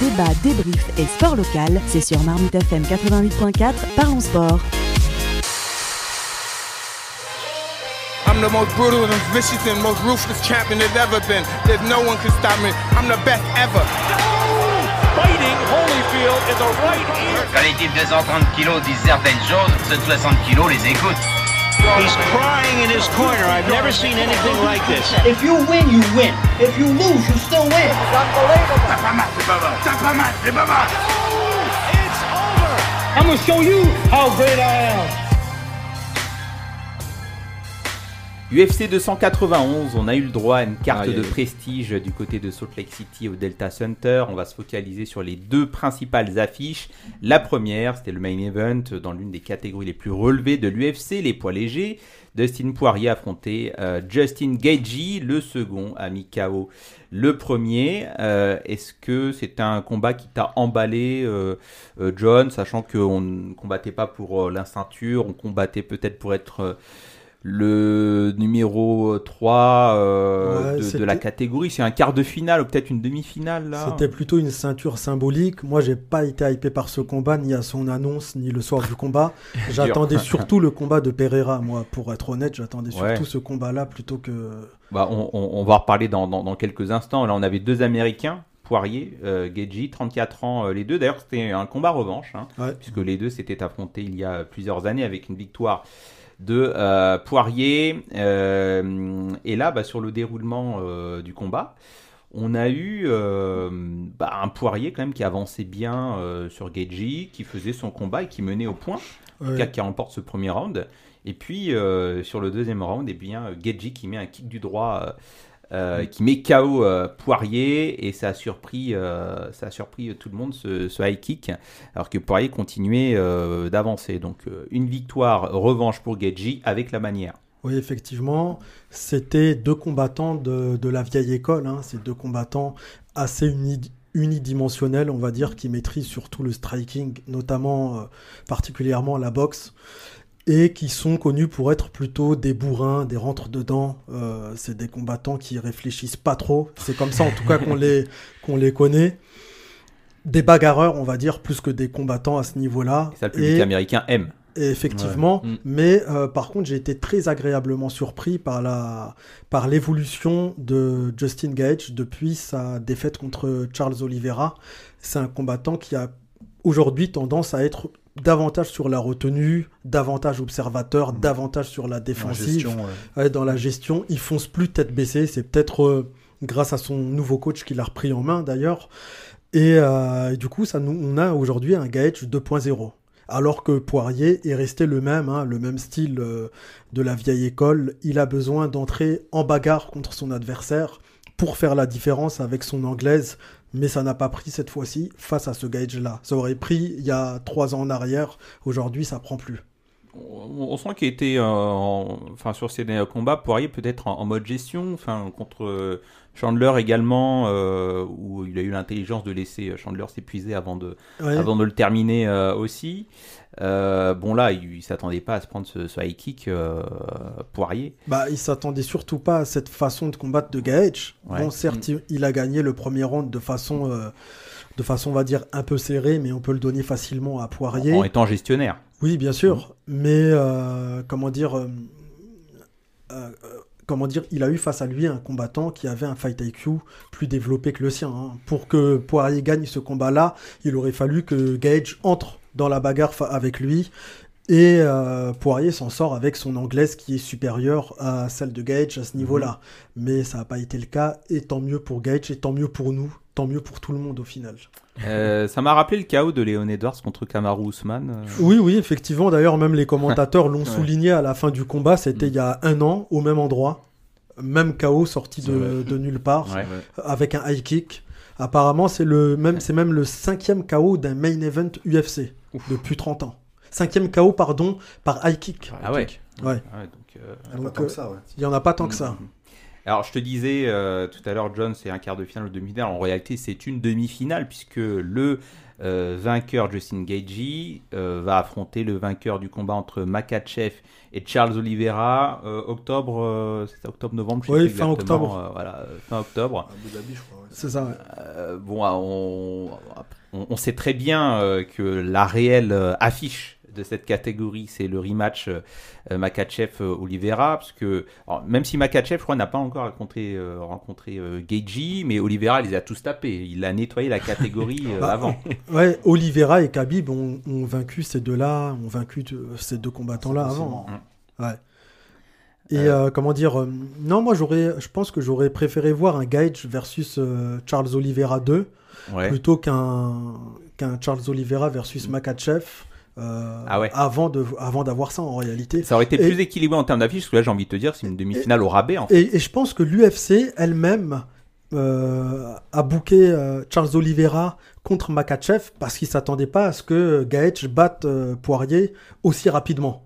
débat, débrief et sport local, c'est sur Marmite FM 88.4, parlons sport. I'm the most brutal and vicious and most ruthless champion there's ever been. There's no one can stop me. I'm the best ever. Fighting Holyfield in the right ear. Quand les types de 130 kilos disent certaines choses, ceux de 60 kilos les écoutent. He's crying in his corner. I've never seen anything like this. If you win, you win. If you lose, you still win. T'as pas mal, c'est pas mal. T'as pas mal, c'est pas mal. It's over. I'm gonna show you how great I am. UFC 291, on a eu le droit à une carte de prestige du côté de Salt Lake City au Delta Center. On va se focaliser sur les deux principales affiches. La première, c'était le main event dans l'une des catégories les plus relevées de l'UFC, les poids légers. Dustin Poirier affrontait euh, Justin Gaethje, le second a mis KO le premier. Euh, Est-ce que c'est un combat qui t'a emballé, euh, John, sachant qu'on ne combattait pas pour euh, la ceinture, on combattait peut-être pour être le numéro 3 euh, Ouais, de- la catégorie. C'est un quart de finale ou peut-être une demi-finale C'était plutôt une ceinture symbolique. Moi, j'ai pas été hypé par ce combat, ni à son annonce, ni le soir du combat. J'attendais surtout le combat de Pereira, moi, pour être honnête. J'attendais Ouais. surtout ce combat-là plutôt que. Bah, on, on- on va en reparler dans, dans- dans quelques instants. Là, on avait deux Américains, Poirier, euh, Gaethje, 34 ans euh, les deux. D'ailleurs, c'était un combat revanche, hein, Ouais. puisque les deux s'étaient affrontés il y a plusieurs années avec une victoire de euh, Poirier. Euh, et là, bah, sur le déroulement euh, du combat, on a eu bah, un Poirier quand même qui avançait bien sur Gaethje, qui faisait son combat et qui menait au point. Ouais. qui remporte ce premier round. Et puis, sur le deuxième round, eh bien, Gedji qui met un kick du droit, euh, euh, qui met KO euh, Poirier, et ça a surpris, euh, ça a surpris tout le monde, ce, ce high kick, alors que Poirier continuait d'avancer. Donc, une victoire revanche pour Gedji avec la manière. Oui, effectivement, c'était deux combattants de, de la vieille école. Hein. C'est deux combattants assez uni- unidimensionnels, on va dire, qui maîtrisent surtout le striking, notamment particulièrement la boxe, et qui sont connus pour être plutôt des bourrins, des rentres-dedans. Euh, c'est des combattants qui réfléchissent pas trop. C'est comme ça, en tout cas, qu'on les, qu'on les connaît. Des bagarreurs, on va dire, plus que des combattants à ce niveau-là. Et ça, le public Et- américain aime. et effectivement, Ouais. Mm. mais euh, par contre, j'ai été très agréablement surpris par la par l'évolution de Justin Gage depuis sa défaite contre Charles Oliveira. C'est un combattant qui a aujourd'hui tendance à être davantage sur la retenue, davantage observateur, davantage sur la En défensive, gestion, ouais. Ouais, dans la gestion. Il fonce plus tête baissée. C'est peut-être euh, grâce à son nouveau coach qu'il a repris en main d'ailleurs. Et, euh, et du coup, ça nous, on a aujourd'hui un Gaethje 2.0. Alors que Poirier est resté le même, hein, le même style euh, de la vieille école. Il a besoin d'entrer en bagarre contre son adversaire pour faire la différence avec son anglaise. Mais ça n'a pas pris cette fois-ci face à ce Gaethje-là. Ça aurait pris il y a trois ans en arrière. Aujourd'hui, ça prend plus. On, on sent qu'il était, euh, en- enfin sur ces derniers combats, Poirier peut-être en, en mode gestion, enfin contre euh, Chandler également, euh, où il a eu l'intelligence de laisser Chandler s'épuiser avant de, Ouais. avant de le terminer euh, aussi. Euh, bon là, il, il s'attendait pas à se prendre ce, ce high kick euh, Poirier. Bah, il s'attendait surtout pas à cette façon de combattre de Gaethje. Ouais. Bon, certes, il- il a gagné le premier round de façon, euh, de façon, on va dire, un peu serrée, mais on peut le donner facilement à Poirier. En étant gestionnaire. Oui, bien sûr, mais euh, comment dire, comment dire, il a eu face à lui un combattant qui avait un fight IQ plus développé que le sien. hein. Pour que Poirier gagne ce combat-là, il aurait fallu que Gage entre dans la bagarre avec lui. Et euh, Poirier s'en sort avec son anglaise qui est supérieure à celle de Gage à ce niveau-là. Mais ça n'a pas été le cas, et tant mieux pour Gage, et tant mieux pour nous, tant mieux pour tout le monde au final. Euh, ça m'a rappelé le chaos de Léon Edwards contre Kamaru Usman. euh. Oui, oui, effectivement. D'ailleurs, même les commentateurs l'ont Ouais. souligné à la fin du combat. C'était il y a un an, au même endroit. Même KO sorti de, nulle part, Ouais. avec un high kick. Apparemment, c'est le même, c'est même le cinquième KO d'un main event UFC depuis 30 ans. Cinquième KO, pardon, par high kick. Ah ouais. Ouais. Ah ouais, donc, euh, euh, ouais. Il y en a pas tant que ça. Mhm. Alors, je te disais euh, tout à l'heure, John, c'est un quart de finale ou demi-finale. En réalité, c'est une demi-finale puisque le euh, vainqueur Justin Gagey euh, va affronter le vainqueur du combat entre Makachev et Charles Oliveira euh, octobre, euh, octobre-novembre, Oui, fin octobre. euh, voilà, euh, fin octobre. C'est ça, ouais. Euh, bon, on, on, on sait très bien euh, que la réelle euh, affiche de cette catégorie, c'est le rematch euh, euh, Makachev-Oliveira, parce que alors, même si Makachev, je crois, n'a pas encore rencontré, euh, rencontré Gaethje, mais Oliveira les a tous tapés. Il a nettoyé la catégorie Bah, avant. Ouais, Oliveira et Khabib ont, ont vaincu ces deux-là, ont vaincu ces deux combattants-là avant. Ouais. Et euh, comment dire euh, Non, moi j'aurais, je pense que j'aurais préféré voir un Gaethje versus Charles Oliveira 2 Ouais. plutôt qu'un qu'un Charles Oliveira versus Makachev. Euh, Ah ouais. Avant de, avant d'avoir ça en réalité. Ça aurait été Et- plus équilibré en termes d'affiche, parce que là, j'ai envie de te dire, c'est une demi-finale au rabais. En fait. Et, et je pense que l'UFC elle-même euh, a booké euh, Charles Oliveira contre Makachev parce qu'il s'attendait pas à ce que Gaethje batte Poirier aussi rapidement.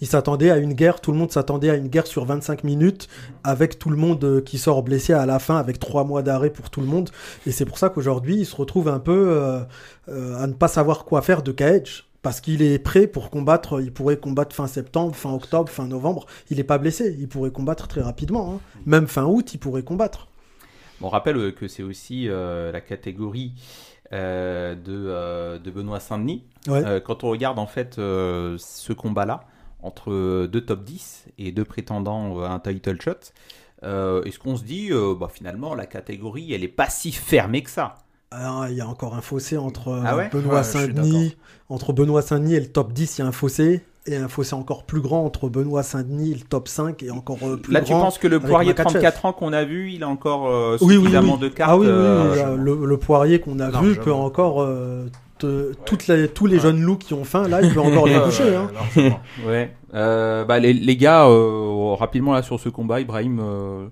Il s'attendait à une guerre, tout le monde s'attendait à une guerre sur 25 minutes avec tout le monde qui sort blessé à la fin avec trois mois d'arrêt pour tout le monde. Et c'est pour ça qu'aujourd'hui il se retrouve un peu à ne pas savoir quoi faire de Gaethje. Parce qu'il est prêt pour combattre, il pourrait combattre fin septembre, fin octobre, fin novembre. Il n'est pas blessé, il pourrait combattre très rapidement. hein. Même fin août, il pourrait combattre. On rappelle euh, que c'est aussi euh, la catégorie euh, de, euh, de Benoît Saint-Denis. Ouais. Quand on regarde en fait ce combat-là, entre deux top 10 et deux prétendants à un title shot, est-ce qu'on se dit, bah, finalement, la catégorie, elle est pas si fermée que ça? Alors, il y a encore un fossé entre euh, Ah ouais Benoît Ouais, suis Saint-Denis, entre Benoît Saint-Denis et le top 10, il y a un fossé. Et un fossé encore plus grand entre Benoît Saint-Denis et le top 5 et encore euh, plus Là, grand. tu penses que le Poirier Makhachev. 34 ans qu'on a vu, il a encore euh, oui, oui, suffisamment oui. de cartes Ah oui, oui, oui, euh, euh, le, le poirier qu'on a vu peut encore. euh, te- toutes les, tous les jeunes loups qui ont faim, là, il peut encore les Ouais, toucher. ouais, hein. Ouais. Euh, bah, les, les gars, euh, rapidement là sur ce combat, Ibrahim, euh,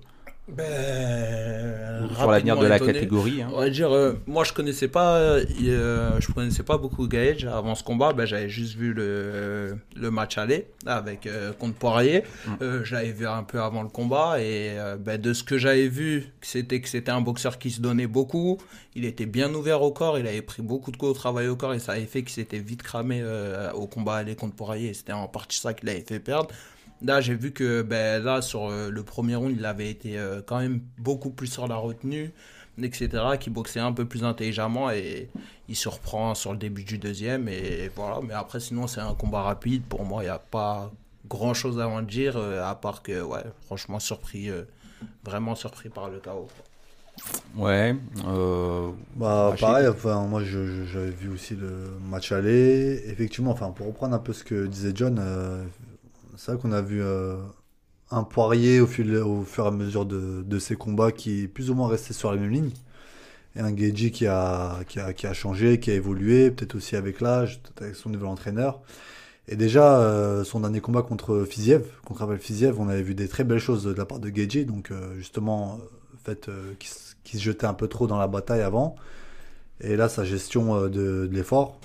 Ben, sur l'avenir de la étonné. catégorie. hein. On va dire, euh, moi je connaissais pas, euh, euh, je connaissais pas beaucoup Gaethje avant ce combat. Ben, j'avais juste vu le, le match aller avec euh, contre Poirier. Mm. Je l'avais vu un peu avant le combat et ben, de ce que j'avais vu, c'était que c'était un boxeur qui se donnait beaucoup. Il était bien ouvert au corps, il avait pris beaucoup de coups au travail au corps et ça avait fait qu'il s'était vite cramé au combat aller contre Poirier. C'était en partie ça qui l'avait fait perdre. Là, j'ai vu que ben, là, sur euh, le premier round, il avait été euh, quand même beaucoup plus sur la retenue, etc., qui boxait un peu plus intelligemment et il se reprend sur le début du deuxième. Et voilà, mais après, sinon, c'est un combat rapide. Pour moi, il n'y a pas grand chose à en dire, euh, à part que, ouais, franchement, surpris, euh, vraiment surpris par le chaos. Ouais. euh, Bah pareil, enfin moi j'avais vu aussi le match aller. Effectivement, enfin pour reprendre un peu ce que disait John, euh, c'est vrai qu'on a vu euh, un Poirier au, fur et à mesure de, de ses combats qui est plus ou moins resté sur la même ligne. Et un Geji qui a, qui, a, qui a changé, qui a évolué, peut-être aussi avec l'âge, avec son nouvel entraîneur. Et déjà, euh, son dernier combat contre Fiziev, contre Ravel Fiziev, on avait vu des très belles choses de la part de Geji. Donc euh, justement, fait qu'il se jetait un peu trop dans la bataille avant. Et là, sa gestion de l'effort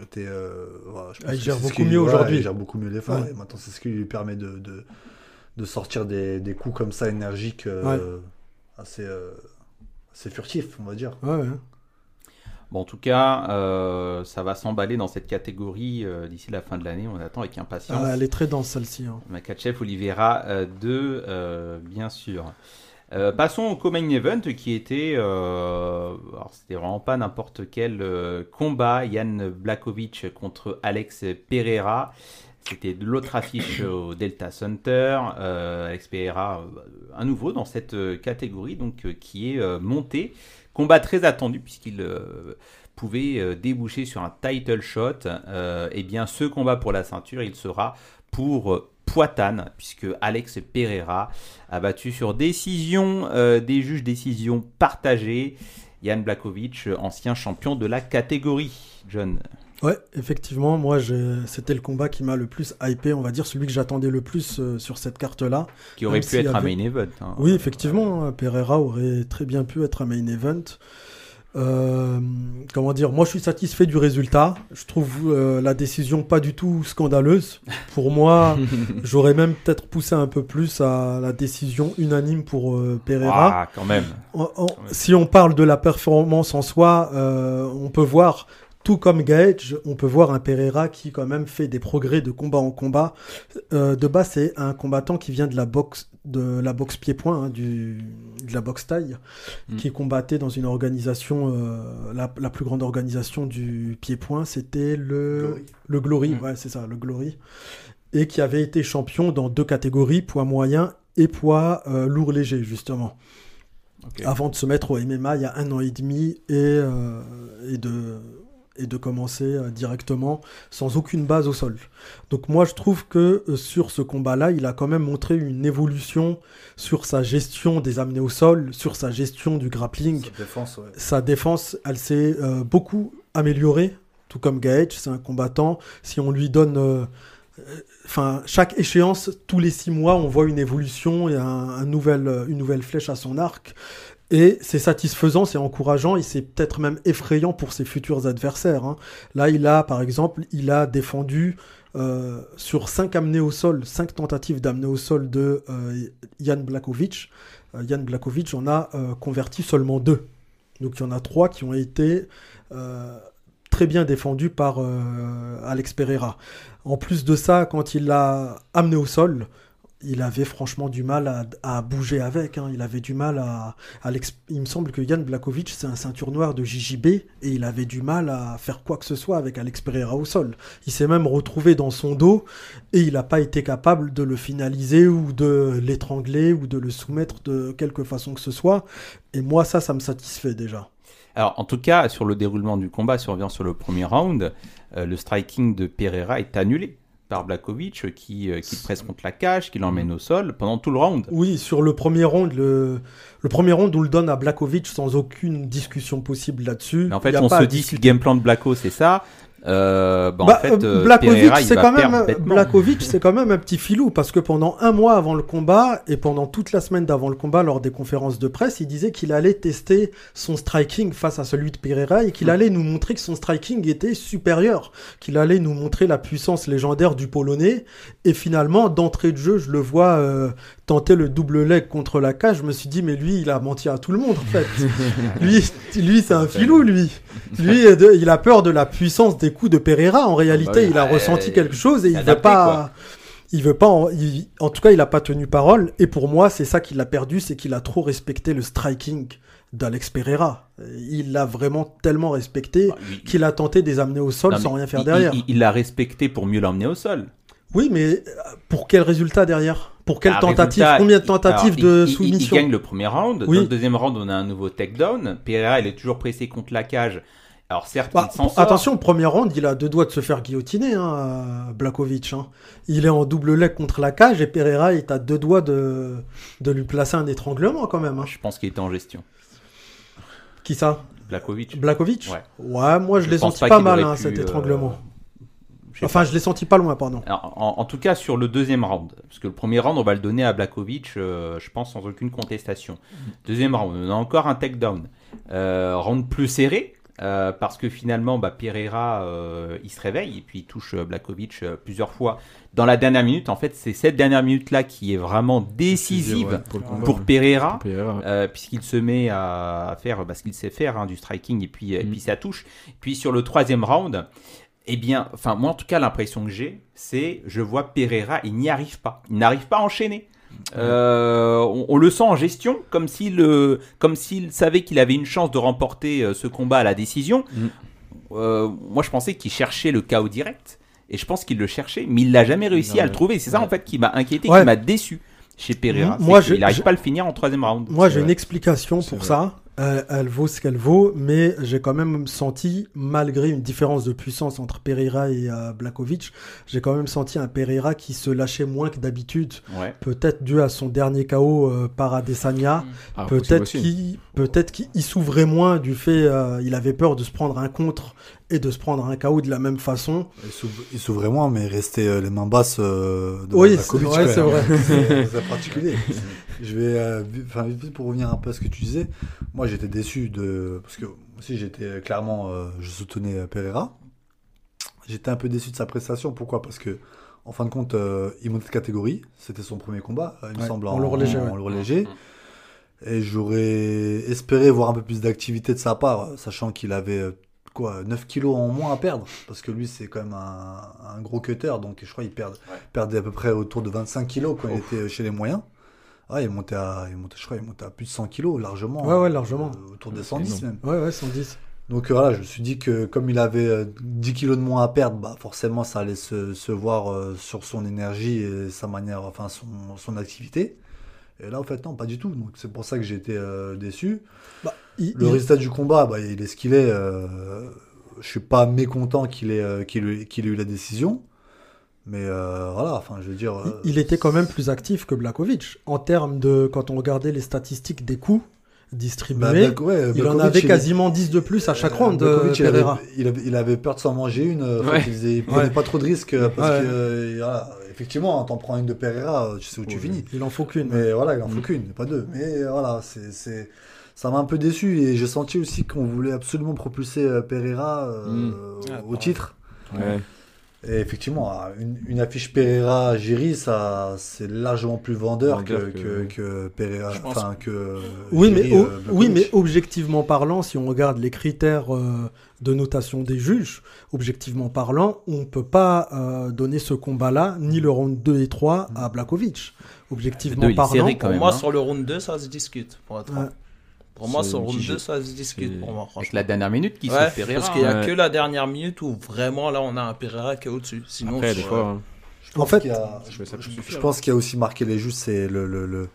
était. euh, voilà, je pense Ah, il gère beaucoup qui- mieux voilà, aujourd'hui. Il gère beaucoup mieux l'effort. Ouais. Et maintenant, c'est ce qui lui permet de, de, de sortir des, des coups comme ça énergiques, euh, assez, euh, assez furtifs, on va dire. Ouais, ouais. Bon, en tout cas, euh, ça va s'emballer dans cette catégorie euh, d'ici la fin de l'année. On attend avec impatience. Ah, elle est très dense celle-ci. hein. Makachev, Oliveira 2, bien sûr. Euh, passons au co-main event qui était, euh, alors c'était vraiment pas n'importe quel euh, combat, Yann Blakovic contre Alex Pereira. C'était de l'autre affiche au Delta Center. Alex Pereira, à nouveau dans cette catégorie, donc qui est monté. Combat très attendu puisqu'il pouvait déboucher sur un title shot. Et bien, ce combat pour la ceinture, il sera pour Poitane, puisque Alex Pereira a battu sur décision euh, des juges, décision partagée. Yann Blakovic, ancien champion de la catégorie. John. Ouais, effectivement, moi c'était le combat qui m'a le plus hypé, on va dire, celui que j'attendais le plus euh, sur cette carte-là. Qui aurait pu être un main event. hein. Oui, effectivement, hein, Pereira aurait très bien pu être un main event. Euh, comment dire, moi je suis satisfait du résultat. Je trouve euh, la décision pas du tout scandaleuse. Pour moi, j'aurais même peut-être poussé un peu plus à la décision unanime pour euh, Pereira. Ah, quand même. En- en- si on parle de la performance en soi, euh, on peut voir tout comme Gaethje, on peut voir un Pereira qui quand même fait des progrès de combat en combat. Euh, de base, c'est un combattant qui vient de la boxe de la boxe pied-point, hein, du de la boxe taille, Mm. qui combattait dans une organisation, euh, la, la plus grande organisation du pied-point, c'était le Glory. le Glory, Mm. ouais, c'est ça, le Glory, et qui avait été champion dans deux catégories, poids moyen et poids euh, lourd léger, justement avant de se mettre au MMA il y a un an et demi et, euh, et, de, et de commencer euh, directement sans aucune base au sol. Donc moi je trouve que euh, sur ce combat-là, il a quand même montré une évolution sur sa gestion des amenés au sol, sur sa gestion du grappling. Sa défense, ouais. Sa défense, elle s'est euh, beaucoup améliorée, tout comme Gaethje, c'est un combattant. Si on lui donne, euh, enfin, chaque échéance, tous les six mois, on voit une évolution et un, un nouvel, une nouvelle flèche à son arc. Et c'est satisfaisant, c'est encourageant et c'est peut-être même effrayant pour ses futurs adversaires. hein. Là, il a, par exemple, il a défendu euh, sur cinq amenés au sol, cinq tentatives d'amener au sol de euh, Jan Blakovic. Euh, Jan Blakovic en a converti seulement deux. Donc il y en a trois qui ont été très bien défendus par Alex Pereira. En plus de ça, quand il l'a amené au sol, il avait franchement du mal à, bouger avec. hein. Il avait du mal à, Il me semble que Yann Blakovic, c'est un ceinture noire de JJB et il avait du mal à faire quoi que ce soit avec Alex Pereira au sol. Il s'est même retrouvé dans son dos et il n'a pas été capable de le finaliser ou de l'étrangler ou de le soumettre de quelque façon que ce soit. Et moi, ça, ça me satisfait déjà. Alors, en tout cas, sur le déroulement du combat, revient sur le premier round, euh, le striking de Pereira est annulé par Blakovic, euh, qui, euh, qui presse contre la cage, qui l'emmène au sol pendant tout le round. Oui, sur le premier round, le, le premier round, on le donne à Blakovic sans aucune discussion possible là-dessus. En fait, on se dit si le game plan de Blacko, c'est ça. Euh, bah, Bah, en fait, euh, euh, Blakovic, c'est quand même. Blakovic, c'est quand même un petit filou parce que pendant un mois avant le combat et pendant toute la semaine d'avant le combat, lors des conférences de presse, il disait qu'il allait tester son striking face à celui de Pereira et qu'il Mm. allait nous montrer que son striking était supérieur, qu'il allait nous montrer la puissance légendaire du Polonais. Et finalement, d'entrée de jeu, je le vois euh, tenter le double leg contre la cage. Je me suis dit, mais lui, il a menti à tout le monde en fait. lui, lui, c'est un filou, lui. Lui, il a peur de la puissance des coups de Pereira. En réalité, bah oui. il a ressenti quelque chose et il veut pas. quoi. Il veut pas. En, il- en tout cas, il a pas tenu parole. Et pour moi, c'est ça qu'il a perdu, c'est qu'il a trop respecté le striking d'Alex Pereira. Il l'a vraiment tellement respecté Bah, qu'il a tenté de les amener au sol Non, sans rien faire il- derrière. Il l'a respecté pour mieux l'emmener au sol. Oui, mais pour quel résultat derrière? Pour quelle Ah, tentative? résultat, Combien de tentatives alors, de il- soumission? Il gagne le premier round. Oui. Dans le deuxième round, on a un nouveau takedown. Pereira, il est toujours pressé contre la cage. Alors certes, Bah, il attention, premier round, il a deux doigts de se faire guillotiner, hein, Blakovic. hein. Il est en double leg contre la cage et Pereira est à deux doigts de, de lui placer un étranglement quand même. hein. Je pense qu'il était en gestion. Qui ça? Blakovic. Blakovic? Ouais. Ouais, moi je, Je l'ai senti pas mal hein, pu, cet euh, étranglement. Enfin, pas. je l'ai senti pas loin, pardon. Alors, en, en tout cas, sur le deuxième round, parce que le premier round, on va le donner à Blakovic, euh, je pense, sans aucune contestation. Deuxième round, on a encore un takedown. Euh, round plus serré, euh, parce que finalement, bah, Pereira, euh, il se réveille et puis il touche euh, Blakovic plusieurs fois dans la dernière minute. En fait, c'est cette dernière minute-là qui est vraiment décisive ouais, pour combat. Pereira. Pour Pereira, ouais. Euh, puisqu'il se met à faire bah, ce qu'il sait faire, hein, du striking et puis, et Mm. puis ça touche. Puis sur le troisième round, eh bien, enfin moi en tout cas l'impression que j'ai, c'est je vois Pereira, il n'y arrive pas, il n'arrive pas à enchaîner. Euh, on, on le sent en gestion, comme s'il, comme s'il savait qu'il avait une chance de remporter euh, ce combat à la décision. Mm. Euh, moi, je pensais qu'il cherchait le chaos direct, et je pense qu'il le cherchait, mais il l'a jamais réussi Non, à le trouver. C'est ça en fait qui m'a inquiété, Ouais. qui m'a déçu chez Pereira. Moi, je- qu'il n'arrive pas à le finir en troisième round. Moi, j'ai une explication pour vrai. ça. Elle, elle vaut ce qu'elle vaut, mais j'ai quand même senti, malgré une différence de puissance entre Pereira et euh, Blakovic, j'ai quand même senti un Pereira qui se lâchait moins que d'habitude. Ouais. Peut-être dû à son dernier KO euh, par Adesanya. Ah, Peut-être qu'il peut-être qu'il s'ouvrait moins du fait, euh, il avait peur de se prendre un contre et de se prendre un KO de la même façon. Il s'ouvrait moins, mais il restait euh, les mains basses euh, devant Oui, Blakovic, c'est vrai, c'est particulier. Je vais, euh, enfin, vite vite pour revenir un peu à ce que tu disais. Moi, j'étais déçu de, parce que aussi j'étais clairement, euh, je soutenais euh, Pereira. J'étais un peu déçu de sa prestation. Pourquoi? Parce que, en fin de compte, euh, il montait de catégorie. C'était son premier combat, euh, il me semble, en lourd léger, en lourd léger. Et j'aurais espéré voir un peu plus d'activité de sa part, sachant qu'il avait euh, quoi, 9 kilos en moins à perdre. Parce que lui, c'est quand même un, un gros cutter. Donc je crois qu'il perd, perdait à peu près autour de 25 kilos quand il était chez les moyens. Ah, il montait à, il montait, je crois, il montait à plus de 100 kilos largement. Ouais, ouais, largement. Euh, autour des 110 même. Ouais, ouais, 110. Donc euh, voilà, je me suis dit que comme il avait euh, 10 kilos de moins à perdre, bah forcément ça allait se, se voir euh, sur son énergie et sa manière, enfin son, son activité. Et là, en fait, non, pas du tout. Donc c'est pour ça que j'ai été euh, déçu. Bah, il- Le il- résultat du combat, bah, il est ce qu'il est. euh, je suis pas mécontent qu'il ait, euh, qu'il qu'il ait eu la décision. Mais euh, voilà, enfin, je veux dire. euh, Il était quand même plus actif que Blakovic. En termes de. Quand on regardait les statistiques des coups distribués, bah, ouais, il en avait il- quasiment 10 de plus à chaque Euh, round, Blakovic, il, avait, Pereira. il, avait, il avait peur de s'en manger une. Ouais. il, faisait- il prenait Ouais. pas trop de risques parce Ouais. que euh, voilà, effectivement, hein, t'en prends une de Pereira, tu sais où tu finis. Il en faut qu'une. Mais voilà, il en faut Mm. qu'une, pas deux. Mais voilà, c'est, ça m'a un peu déçu et j'ai senti aussi qu'on voulait absolument propulser Pereira euh, Mm. Ah, au titre. Ouais. Et effectivement, une, une affiche Pereira Giri, ça, c'est largement plus vendeur, Vendeur que, que- que, que Pereira, enfin que. Oui, Giri, mais, euh, oui, mais objectivement parlant, si on regarde les critères euh, de notation des juges, objectivement parlant, on ne peut pas euh, donner ce combat-là, ni le round 2 et 3 à Blakovic. Objectivement deux, parlant, quand Pour même, moi, hein. sur le round 2, ça se discute. Pour, être franc. Ouais. Pour moi, C'est sur mitigé. 2, ça se discute. C'est- Pour moi, Avec la dernière minute qui Ouais, se Pereira. parce qu'il n'y a Ouais. que la dernière minute où vraiment là on a un Pereira qui est au-dessus. Sinon, Après, sur- des fois, hein, Je pense En fait, qu'il y a- je pense qu'il y a aussi marqué les juges, c'est le, le, le-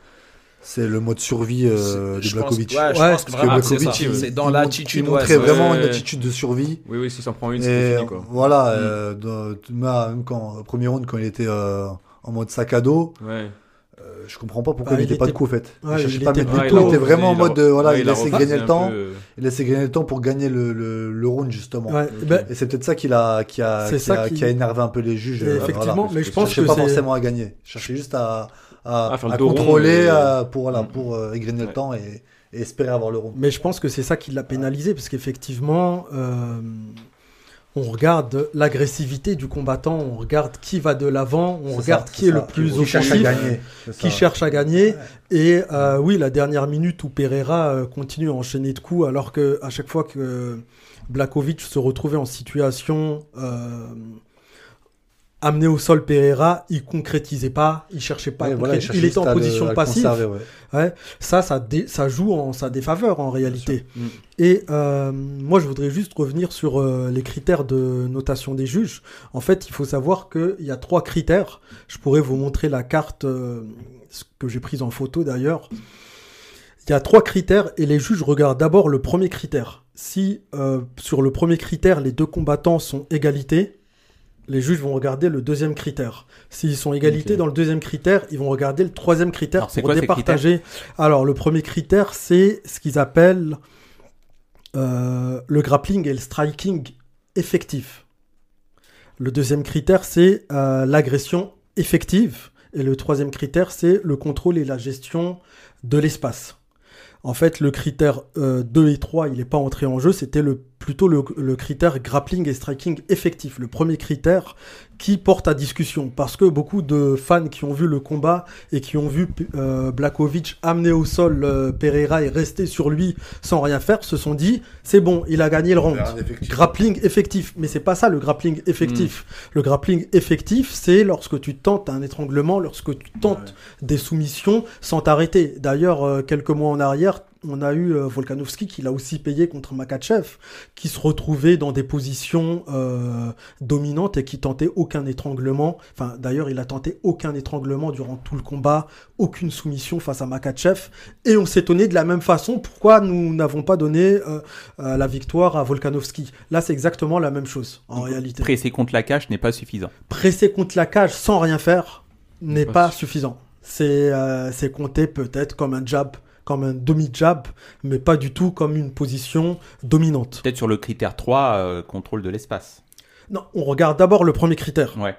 c'est le mode survie euh, de je pense, Blakovic. ouais, je Ouais, pense Parce que vraiment, c'est C'est dans il l'attitude. Il montrait c'est- vraiment ouais. une attitude de survie. Oui, oui, s'il s'en prend une, fini, quoi. voilà, Mm. euh, dans- même quand, au premier round, quand il était euh, en mode sac à dos, Ouais. Je comprends pas pourquoi Bah, il n'était pas de coup, en fait. Ouais, il cherchait il pas à était mettre des il coups, a il était vraiment en mode, euh, voilà, ouais, il laissait gagner le temps. peu, euh, Il laissait gagner le temps pour gagner le, le, le round, justement. Ouais, ben, Et c'est peut-être ça qui a, qui a, qui ça a, qui- qui a énervé un peu les juges. Et euh, effectivement, voilà. mais je pense cherchais que pas forcément à gagner. Je cherchais juste à, à, rond contrôler, pour, voilà, Mm. pour euh, égrener le temps et, et espérer avoir le round. Mais je pense que c'est ça qui l'a pénalisé, parce qu'effectivement, euh, on regarde l'agressivité du combattant, on regarde qui va de l'avant, on regarde ça, qui est le plus Qui cherche à offensif, gagner. qui cherche à gagner. Et euh, oui, la dernière minute où Pereira euh, continue à enchaîner de coups, alors que à chaque fois que Blakovic se retrouvait en situation euh, amené au sol Pereira, il concrétisait pas, il cherchait pas, Ouais, voilà, il était en position le passive. ouais. Ouais, ça, ça, dé- ça joue en sa défaveur en réalité. Mm. Et euh, moi, je voudrais juste revenir sur euh, les critères de notation des juges. En fait, il faut savoir qu'il y a trois critères. Je pourrais vous montrer la carte euh, que j'ai prise en photo d'ailleurs. Il y a trois critères et les juges regardent d'abord le premier critère. Si euh, sur le premier critère, les deux combattants sont égalité, les juges vont regarder le deuxième critère. S'ils sont égalité Ok. dans le deuxième critère, ils vont regarder le troisième critère Alors, pour quoi départager. Alors, le premier critère, c'est ce qu'ils appellent euh, le grappling et le striking effectif. Le deuxième critère, c'est euh, l'agression effective. Et le troisième critère, c'est le contrôle et la gestion de l'espace. En fait, le critère euh, 2 et 3, il n'est pas entré en jeu, c'était le, plutôt le, le critère grappling et striking effectif, le premier critère qui porte à discussion. Parce que beaucoup de fans qui ont vu le combat et qui ont vu euh, Blakovic amener au sol euh, Pereira et rester sur lui sans rien faire, se sont dit, c'est bon, il a gagné le round. Grappling effectif. Mais c'est pas ça le grappling effectif. Le grappling effectif, c'est lorsque tu tentes un étranglement, lorsque tu tentes des soumissions sans t'arrêter. D'ailleurs, euh, quelques mois en arrière, on a eu euh, Volkanovski qui l'a aussi payé contre Makachev, qui se retrouvait dans des positions euh, dominantes et qui tentait aucun étranglement. Enfin, d'ailleurs, il a tenté aucun étranglement durant tout le combat, aucune soumission face à Makachev. Et on s'étonnait de la même façon pourquoi nous n'avons pas donné euh, la victoire à Volkanovski? Là, c'est exactement la même chose en réalité. Presser contre la cage n'est pas suffisant. Presser contre la cage sans rien faire n'est Pas pas suffisant. C'est c'est compté peut-être comme un jab, comme un demi-jab, mais pas du tout comme une position dominante. Peut-être sur le critère 3, euh, contrôle de l'espace. Non, on regarde d'abord le premier critère. Ouais,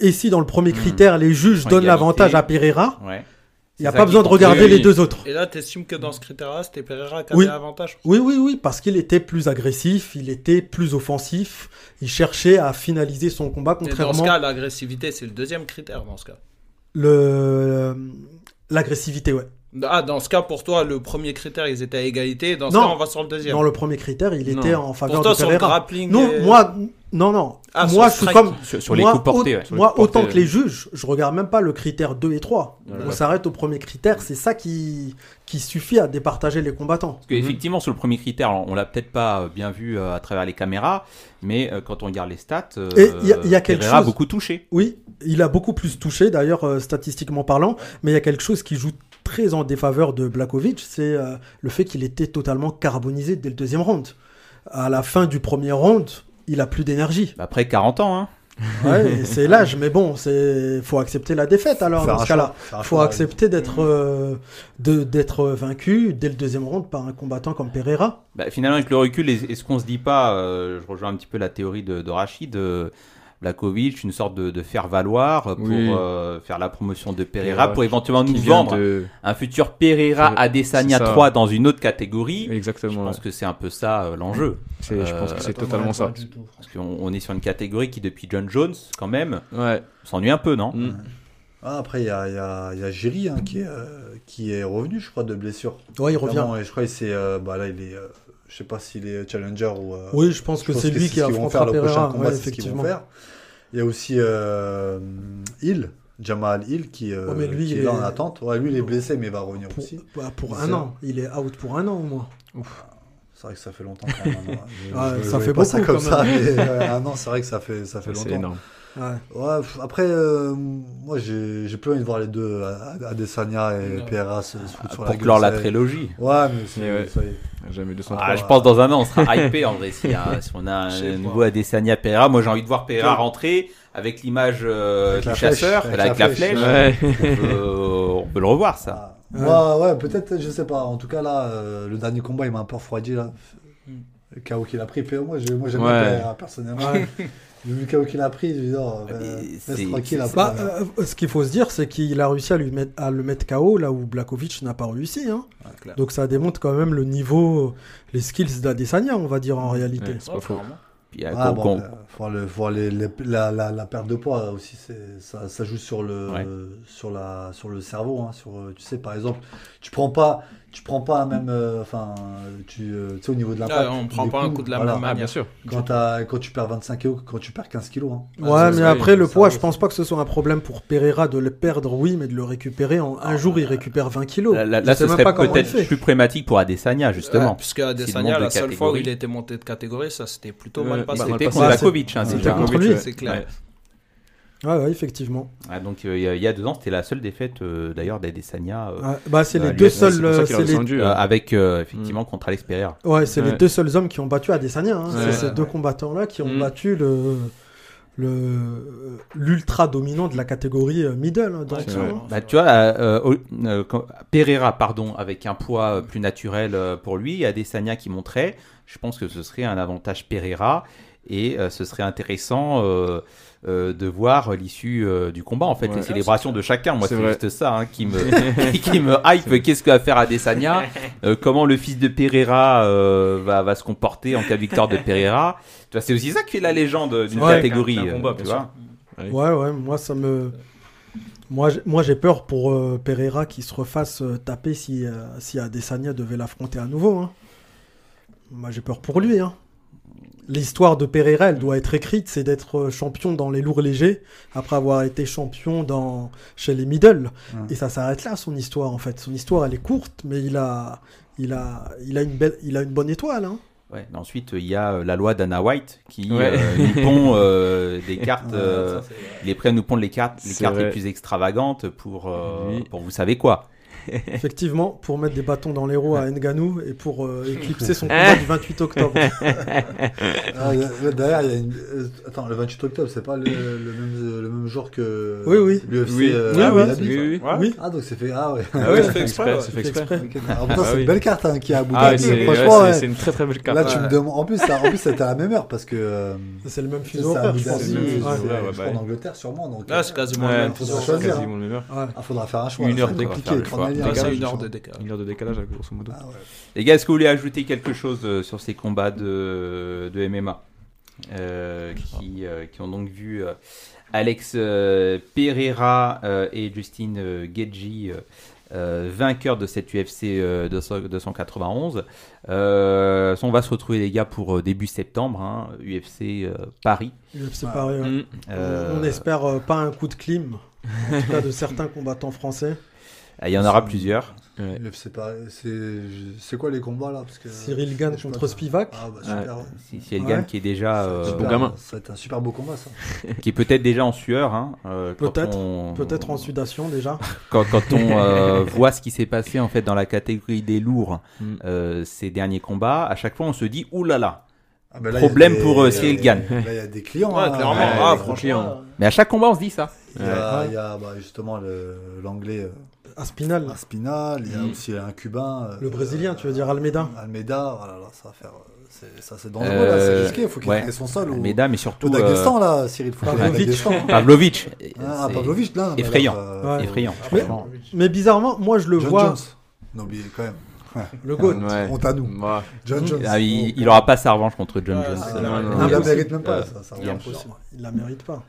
Et si dans le premier Hmm. critère, les juges donnent l'avantage à Pereira, ouais. il n'y a pas besoin de regarder Oui, les deux autres. Et là, t'estimes que dans ce critère-là, c'était Pereira qui Oui. avait l'avantage Oui, oui, oui, parce qu'il était plus agressif, il était plus offensif, il cherchait à finaliser son combat, Et dans contrairement ce cas, l'agressivité, c'est le deuxième critère dans ce cas. le l'agressivité, ouais. Ah, dans ce cas, pour toi, le premier critère, ils étaient à égalité. Dans ce Non. cas, on va sur le deuxième. Dans le premier critère, il Non. était en faveur Pour toi, de sur le Pereira. grappling. Non, et- moi, non, non. Ah, sur moi, le je suis strike. comme. Sur, sur les moi, coups portés, ouais. Moi, coups portés, autant que les juges, je regarde même pas le critère 2 et 3. Ouais, On s'arrête au premier critère, c'est ça qui, qui suffit à départager les combattants. Parce qu'effectivement, sur le premier critère, on, on l'a peut-être pas euh, bien vu euh, à travers les caméras, mais euh, quand on regarde les stats, euh, Et il y a- il y a quelque Pereira a chose- beaucoup touché. Oui, il a beaucoup plus touché, d'ailleurs, euh, statistiquement parlant, mais il y a quelque chose qui joue très en défaveur de Blakovic, c'est euh, le fait qu'il était totalement carbonisé dès le deuxième round. À la fin du premier round, il a plus d'énergie. Après 40 ans, hein. Ouais, c'est l'âge, mais bon, c'est faut accepter la défaite alors dans ce cas-là. Faut accepter d'être euh, de- d'être vaincu dès le deuxième round par un combattant comme Pereira. Bah, finalement, avec le recul, est- est-ce qu'on se dit pas, euh, je rejoins un petit peu la théorie de, de Rachid, euh, Blakovic, une sorte de, de faire valoir pour Oui. euh, faire la promotion de Pereira, Pereira, pour éventuellement nous vendre de- un futur Pereira c'est ça. 3 dans une autre catégorie. Je Exactement. pense que c'est un peu ça euh, l'enjeu. Je pense que Euh, c'est totalement ça. Parce qu'on on est sur une catégorie qui, depuis John Jones, quand même, Ouais. s'ennuie un peu, non Mm. Ah, après, il y a, y a, il y a Jiri hein, qui, est, euh, qui est revenu, je crois, de blessure. Ouais, il revient. Et je crois que c'est. euh, bah, là, il est. je sais pas s'il est challenger ou. euh, Oui, je pense que c'est lui qui affrontera le prochain Pereira. combat, Ouais, c'est ce qu'ils vont effectivement. faire. Il y a aussi euh, Hill, Jamal Hill, qui, euh, Ouais, mais lui, qui il est en attente. Ouais, lui, il est blessé, mais il va revenir Pour, aussi. bah, pour C'est un an, il est out pour un an au moins. C'est vrai que ça fait longtemps quand même. hein. Je- Ouais, je ça voyais fait pas ça comme ça, mais euh, un an, c'est vrai que ça fait, ça fait C'est longtemps. énorme. Ouais. Ouais, pff, après, euh, moi, j'ai j'ai plus envie de voir les deux, Ad- Adesanya et Non. Pereira se, foutre sur la Pour clore la trilogie. Ouais, mais c'est- Et ouais. ça y est. Jamais 200 Ah, je pense dans un an, on sera hypé en vrai. Si, hein, si on a un nouveau Adesanya Pereira, moi j'ai envie de voir Pereira Ouais. rentrer avec l'image euh, du la flèche, chasseur, avec avec, la la flèche. flèche. Ouais. On, peut, on peut le revoir ça. Ah, ouais, peut-être, je sais pas. En tout cas, là, euh, le dernier combat, il m'a un peu refroidi, là. Le KO qu'il a pris, moi, j'ai- moi j'aime bien Ouais. Pereira, personnellement. J'ai vu le KO qu'il a pris, je lui dis, oh, c'est- laisse tranquille après. Bah, euh, ce qu'il faut se dire, c'est qu'il a réussi à, lui mettre, à le mettre KO là où Blakovic n'a pas réussi. hein. Donc ça démontre quand même le niveau, les skills d'Adesanya, on va dire en réalité. Ouais, c'est pas faux. Puis, euh, Ah, qu'on- bon, faut le- faut les- les- la, la, la perte de poids aussi, ça, ça joue sur le, Ouais. sur la, sur le cerveau. hein, sur, tu sais, par exemple, tu prends pas, tu prends pas même, euh, enfin, tu, euh, tu sais, au niveau de l'impact. Ah, on prend pas un coup de la voilà. même Ah, bien sûr. Quand, tu perds 25 kg, quand tu perds 15 kg. Hein. Ouais, ça, mais après le poids, je pense pas que ce soit un problème pour Pereira de le perdre, oui, mais de le récupérer en un jour, il récupère 20 kilos. là, ce serait peut-être plus problématique pour Adesanya justement. Ouais, puisque Adesanya, la seule fois où il était monté de catégorie, ça s'était plutôt mal passé. C'était contre Ouais, Blakovic, c'est- c'était c'était un- contre lui. C'est clair. Ouais. Ouais, effectivement. Ah, donc euh, il y a- il y a deux ans, c'était la seule défaite euh, d'ailleurs d'Adesanya euh, Ouais, bah, c'est Bah, les deux seuls. Euh, les- euh, avec euh, effectivement contre Alex Pereira. Ouais, c'est les deux seuls hommes qui ont battu Adesanya. Hein. Ouais. c'est ces Ouais. deux combattants-là qui ont Mm. battu le le l'ultra dominant de la catégorie euh, middle hein, dans Ouais, hein. Bah, tu vois, euh, euh, euh, Pereira, pardon, avec un poids euh, plus naturel euh, pour lui, et Adesanya qui montrait, je pense que ce serait un avantage Pereira et euh, ce serait intéressant euh, de voir l'issue euh, du combat, en fait, Ouais. les célébrations de chacun. Moi, C'est juste ça hein, qui, me, qui me hype. Qu'est-ce que va faire Adesanya Euh, Comment le fils de Pereira euh, va, va se comporter en cas de victoire de Pereira? C'est aussi ça qui fait la légende d'une Ouais, catégorie. d'un combat, tu vois. Ouais. Ouais, moi ça me. Moi, j'ai- moi j'ai peur pour euh, Pereira qui se refasse euh, taper si, euh, si Adesanya devait l'affronter à nouveau. hein. Moi j'ai peur pour lui. Hein. L'histoire de Pereira, elle doit être écrite, c'est d'être euh, champion dans les lourds légers après avoir été champion dans chez les middle. Ouais. Et ça s'arrête là son histoire en fait. Son histoire elle est courte, mais il a, il a, il a une belle, il a une bonne étoile. Hein. Ouais, ensuite, il y a euh, la loi d'Anna White qui Ouais. euh, nous pond euh, des cartes. Ouais, euh, il est prêt à nous pondre les cartes, les, cartes les plus extravagantes pour, euh, Oui. pour vous savez quoi. Effectivement, pour mettre des bâtons dans les roues à Nganou et pour euh, éclipser son combat du 28 octobre. Ah, il a- D'ailleurs, il y a une. euh, Attends, le 28 octobre, c'est pas le, le même, le même jour que Oui, oui. l'UFC Oui. euh, Oui, à oui. Dhabi, Oui, oui. Ouais. Oui, Ah, donc c'est fait. Ah, ouais. Ah ouais, fait exprès, c'est fait c'est exprès. putain, Ah c'est oui. une belle carte hein, qui est à Abu Ah, Dhabi. c'est Franchement, ouais, ouais. c'est- une très très belle carte. Là, tu Ouais. me demandes. En plus, ça- en plus, c'était à la même heure parce que. euh, C'est le même c'est fuseau horaire, je pense. Fuseau ouais, ouais. en Angleterre, sûrement. Là, c'est quasiment Ouais, le même faut fuseau se c'est horaire. choisir. quasiment le même heure. Ouais. Ah, faudra faire un choix. Une heure compliqué. C'est une heure de décalage. Une heure de décalage, grosso modo. Ah, ouais. Les gars, est-ce que vous voulez ajouter quelque chose euh, sur ces combats de, de MMA euh, qui, euh, qui ont donc vu euh, Alex euh, Pereira euh, et Justin euh, Gedji euh, euh, vainqueur de cette UFC euh, 200 291. Euh, on va se retrouver les gars pour euh, début septembre, hein, UFC euh, Paris. UFC Paris, ouais. Mm. Euh, On espère euh, pas un coup de clim, en tout cas de certains combattants français. Il y en aura plusieurs. C'est c'est quoi les combats là Parce que, Cyril Gann contre pas. Spivak. Ah bah super. Elgan Ouais. qui est déjà, euh, super- gamin. Être un super beau combat ça. qui est peut-être déjà en sueur. Hein, euh, quand Peut-être, on- peut-être en sudation déjà. quand, quand on euh, voit ce qui s'est passé en fait dans la catégorie des lourds Mm. euh, ces derniers combats, à chaque fois on se dit oulala. Ah, bah là, il y a Problème des- pour, euh, Cyril Gann. Là il y a des clients. Ouais, hein. clairement. Ouais, ah, les franchement. clients. Mais à chaque combat on se dit ça. Il y a, il y a, bah, justement le- euh, Aspinal, Aspinal, il y a Mm. aussi un cubain. euh, le brésilien, tu veux dire Almeida. Almeida, voilà, là, ça va faire. euh, c'est- Ça c'est dangereux Euh, là, c'est risqué, il faut qu'il ouais. son sol. Almeida, mais au surtout Daghestan là, Cyril, faut euh, Pavlovic. Ah, C'est Pavlovic, là. mais effrayant. alors, euh, Ouais. Effrayant. Mais, franchement. mais bizarrement, moi je le John vois, Jones. N'oubliez quand même. le GOAT. Ouais. Honte à nous. Ouais. John Jones. Ah, il, il aura pas sa revanche contre John Ouais, Jones. Ah, non, non, il la mérite même pas. Euh, ça, ça il. Il la mérite pas.